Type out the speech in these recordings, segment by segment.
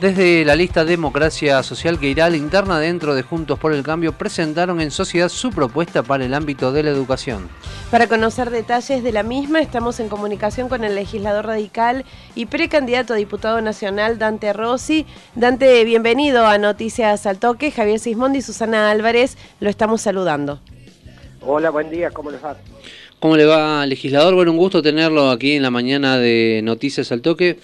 Desde la lista Democracia Social que irá a la interna dentro de Juntos por el Cambio, presentaron en sociedad su propuesta para el ámbito de la educación. Para conocer detalles de la misma, estamos en comunicación con el legislador radical y precandidato a diputado nacional Dante Rossi. Dante, bienvenido a Noticias al Toque. Javier Sismondi y Susana Álvarez lo estamos saludando. Hola, buen día, ¿cómo les va? ¿Cómo le va, legislador? Bueno, un gusto tenerlo aquí en la mañana de Noticias al Toque.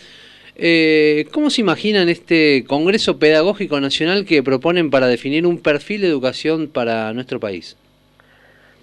Eh, ¿Cómo se imaginan este Congreso Pedagógico Nacional que proponen para definir un perfil de educación para nuestro país?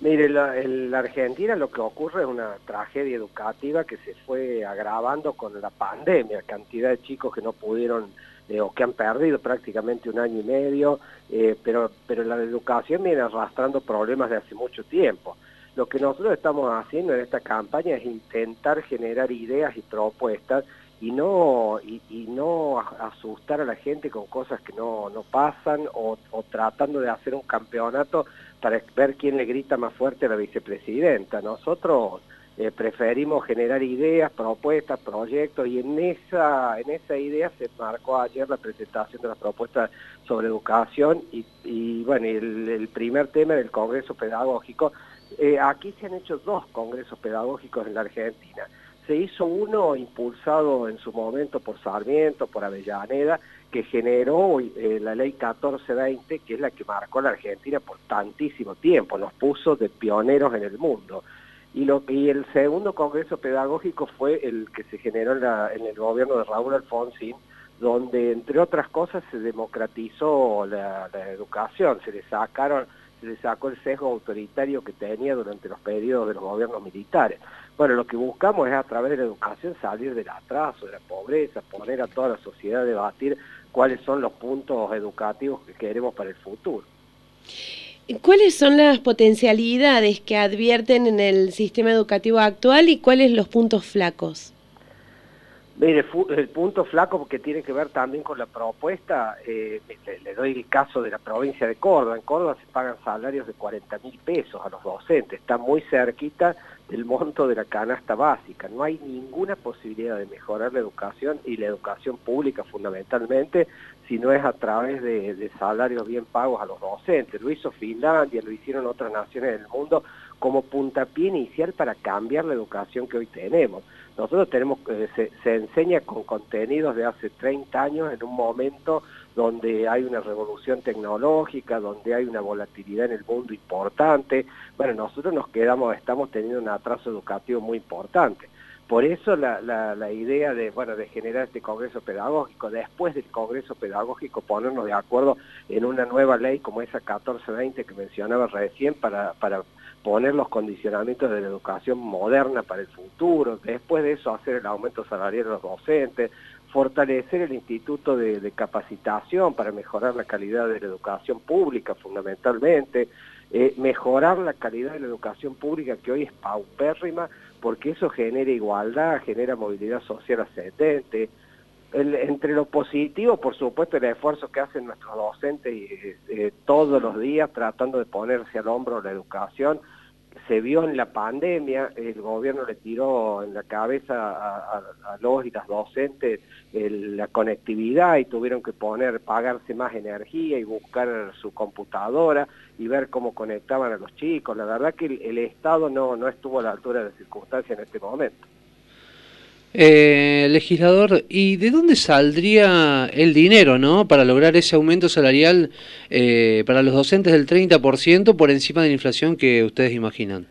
Mire, en la Argentina lo que ocurre es una tragedia educativa que se fue agravando con la pandemia, cantidad de chicos que no pudieron eh, o que han perdido prácticamente un año y medio, eh, pero, pero la educación viene arrastrando problemas de hace mucho tiempo. Lo que nosotros estamos haciendo en esta campaña es intentar generar ideas y propuestas y no y, no asustar a la gente con cosas que no, no pasan o, tratando de hacer un campeonato para ver quién le grita más fuerte a la vicepresidenta. Nosotros eh, preferimos generar ideas, propuestas, proyectos y en esa, en esa idea se marcó ayer la presentación de las propuestas sobre educación y, bueno, el, el primer tema del Congreso Pedagógico. Eh, aquí se han hecho dos congresos pedagógicos en la Argentina se hizo uno impulsado en su momento por Sarmiento, por Avellaneda, que generó eh, la ley 1420, que es la que marcó a la Argentina por tantísimo tiempo, nos puso de pioneros en el mundo. Y, lo, y el segundo congreso pedagógico fue el que se generó en, el gobierno de Raúl Alfonsín, donde entre otras cosas se democratizó la, la educación, se le sacaron le sacó el sesgo autoritario que tenía durante los periodos de los gobiernos militares. Bueno, lo que buscamos es a través de la educación salir del atraso, de la pobreza, poner a toda la sociedad a debatir cuáles son los puntos educativos que queremos para el futuro. ¿Cuáles son las potencialidades que advierten en el sistema educativo actual y cuáles los puntos flacos? Mire, el punto flaco porque tiene que ver también con la propuesta, eh, le, doy el caso de la provincia de Córdoba. En Córdoba se pagan salarios de 40 mil pesos a los docentes, está muy cerquita del monto de la canasta básica. No hay ninguna posibilidad de mejorar la educación y la educación pública fundamentalmente si no es a través de, de salarios bien pagos a los docentes. Lo hizo Finlandia, lo hicieron otras naciones del mundo como puntapié inicial para cambiar la educación que hoy tenemos. Nosotros tenemos, eh, se, se, enseña con contenidos de hace 30 años en un momento donde hay una revolución tecnológica, donde hay una volatilidad en el mundo importante. Bueno, nosotros nos quedamos, estamos teniendo un atraso educativo muy importante. Por eso la, idea de, bueno, de generar este Congreso Pedagógico, después del Congreso Pedagógico ponernos de acuerdo en una nueva ley como esa 1420 que mencionaba recién para, para poner los condicionamientos de la educación moderna para el futuro, después de eso hacer el aumento salarial de los docentes, fortalecer el instituto de, capacitación para mejorar la calidad de la educación pública fundamentalmente, eh, mejorar la calidad de la educación pública que hoy es paupérrima, porque eso genera igualdad, genera movilidad social ascendente, entre lo positivo, por supuesto, el esfuerzo que hacen nuestros docentes eh, todos los días tratando de ponerse al hombro la educación, se vio en la pandemia, el gobierno le tiró en la cabeza a, los y las docentes la conectividad y tuvieron que poner, pagarse más energía y buscar su computadora y ver cómo conectaban a los chicos. La verdad que el, el Estado no, no estuvo a la altura de las circunstancias en este momento. Eh, legislador, ¿y de dónde saldría el dinero ¿no? para lograr ese aumento salarial eh, para los docentes del 30% por encima de la inflación que ustedes imaginan?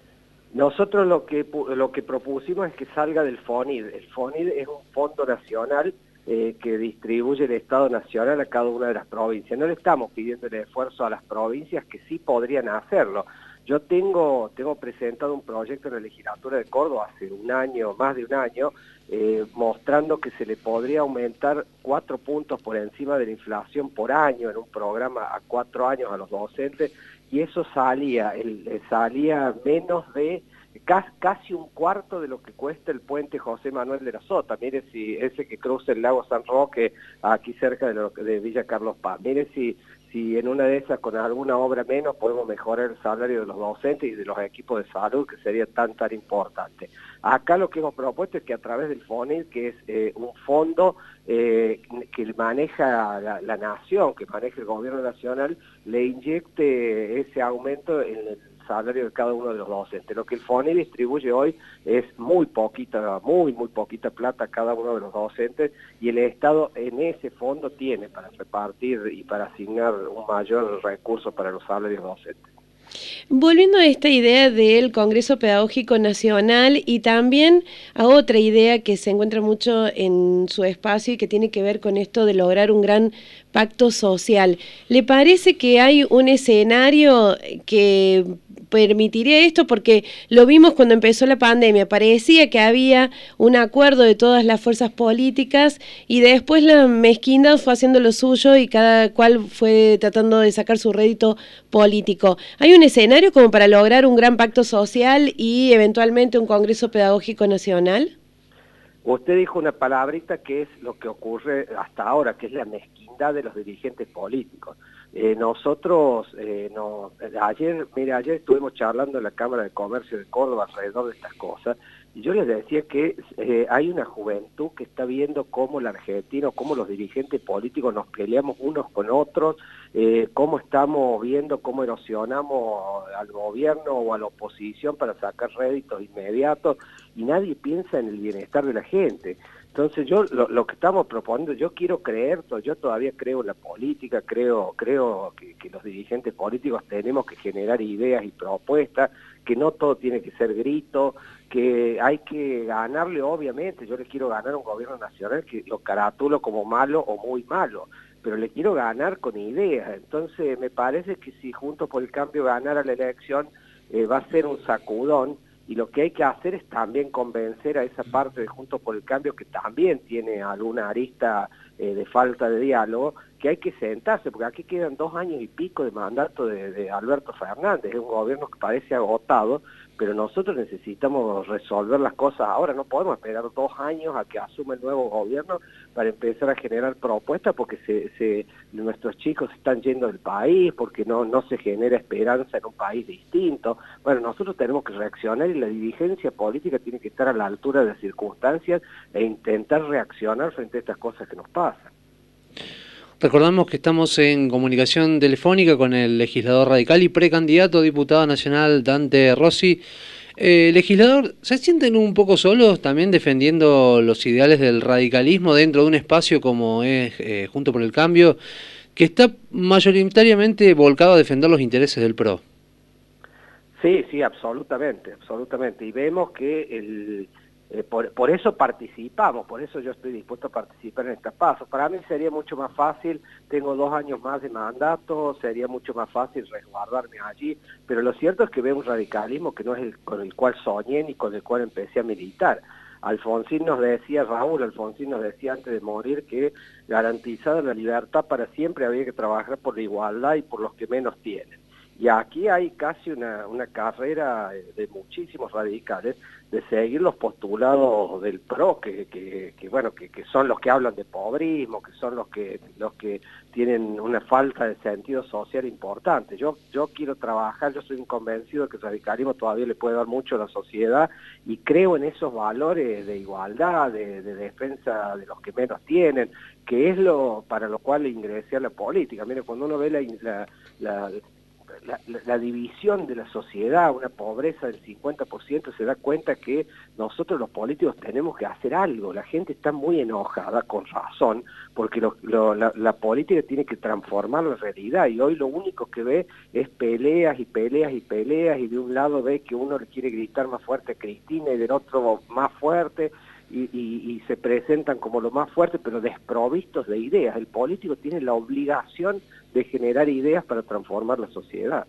Nosotros lo que, lo que propusimos es que salga del FONID. El FONID es un fondo nacional eh, que distribuye el Estado Nacional a cada una de las provincias. No le estamos pidiendo el esfuerzo a las provincias que sí podrían hacerlo. Yo tengo, tengo presentado un proyecto en la legislatura de Córdoba hace un año, más de un año, eh, mostrando que se le podría aumentar cuatro puntos por encima de la inflación por año en un programa a cuatro años a los docentes y eso salía, el, eh, salía menos de casi, un cuarto de lo que cuesta el puente José Manuel de la Sota. Mire si ese que cruza el lago San Roque aquí cerca de, de Villa Carlos Paz. Mire si, si en una de esas con alguna obra menos podemos mejorar el salario de los docentes y de los equipos de salud, que sería tan, tan importante. Acá lo que hemos propuesto es que a través del FONIL, que es eh, un fondo eh, que maneja la, la, nación, que maneja el gobierno nacional, le inyecte ese aumento en el salario de cada uno de los docentes. Lo que el FONI distribuye hoy es muy poquita, muy, muy poquita plata a cada uno de los docentes y el Estado en ese fondo tiene para repartir y para asignar un mayor recurso para los salarios docentes. Volviendo a esta idea del Congreso Pedagógico Nacional y también a otra idea que se encuentra mucho en su espacio y que tiene que ver con esto de lograr un gran pacto social, ¿le parece que hay un escenario que permitiría esto porque lo vimos cuando empezó la pandemia, parecía que había un acuerdo de todas las fuerzas políticas y después la mezquindad fue haciendo lo suyo y cada cual fue tratando de sacar su rédito político. ¿Hay un escenario como para lograr un gran pacto social y eventualmente un Congreso Pedagógico Nacional? Usted dijo una palabrita que es lo que ocurre hasta ahora, que es la mezquindad de los dirigentes políticos. Eh, nosotros, eh, ayer, mira, ayer estuvimos charlando en la Cámara de Comercio de Córdoba alrededor de estas cosas, y yo les decía que eh, hay una juventud que está viendo cómo la Argentina, cómo los dirigentes políticos nos peleamos unos con otros, cómo estamos viendo cómo erosionamos al gobierno o a la oposición para sacar réditos inmediatos, y nadie piensa en el bienestar de la gente. Entonces yo lo, que estamos proponiendo, yo quiero creer, yo todavía creo en la política, creo, creo que, que, los dirigentes políticos tenemos que generar ideas y propuestas, que no todo tiene que ser grito, que hay que ganarle obviamente, yo le quiero ganar a un gobierno nacional que lo caratulo como malo o muy malo, pero le quiero ganar con ideas, entonces me parece que si Juntos por el Cambio ganara la elección eh, va a ser un sacudón, y lo que hay que hacer es también convencer a esa parte de Juntos por el Cambio que también tiene alguna arista eh, de falta de diálogo, que hay que sentarse, porque aquí quedan dos años y pico de mandato de, Alberto Fernández, es un gobierno que parece agotado, pero nosotros necesitamos resolver las cosas ahora, no podemos esperar dos años a que asuma el nuevo gobierno para empezar a generar propuestas porque se, nuestros chicos están yendo del país, porque no, no se genera esperanza en un país distinto. Bueno, nosotros tenemos que reaccionar y la dirigencia política tiene que estar a la altura de las circunstancias e intentar reaccionar frente a estas cosas que nos pasan. Recordamos que estamos en comunicación telefónica con el legislador radical y precandidato a diputado nacional Dante Rossi. Eh, legislador, ¿se sienten un poco solos también defendiendo los ideales del radicalismo dentro de un espacio como es eh, Junto por el Cambio, que está mayoritariamente volcado a defender los intereses del PRO? Sí, sí, absolutamente, absolutamente. Y vemos que el, eh, por, eso participamos, por eso yo estoy dispuesto a participar en estos pasos. Para mí sería mucho más fácil, tengo dos años más de mandato, sería mucho más fácil resguardarme allí, pero lo cierto es que veo un radicalismo que no es el con el cual soñé ni con el cual empecé a militar. Alfonsín nos decía, Raúl Alfonsín nos decía antes de morir que garantizada la libertad para siempre había que trabajar por la igualdad y por los que menos tienen. Y aquí hay casi una, una carrera de muchísimos radicales de seguir los postulados del PRO, que, que, bueno, que, que, son los que hablan de pobrismo, que son los que, los que tienen una falta de sentido social importante. Yo, yo quiero trabajar, yo soy un convencido de que el radicalismo todavía le puede dar mucho a la sociedad y creo en esos valores de igualdad, de, defensa de los que menos tienen, que es lo para lo cual ingresé a la política. Mire, cuando uno ve la, división de la sociedad, una pobreza del 50%, se da cuenta que nosotros los políticos tenemos que hacer algo. La gente está muy enojada, con razón, porque la, política tiene que transformar la realidad y hoy lo único que ve es peleas y peleas y peleas y de un lado ve que uno le quiere gritar más fuerte a Cristina y del otro más fuerte. Y, y, se presentan como lo más fuerte, pero desprovistos de ideas. El político tiene la obligación de generar ideas para transformar la sociedad.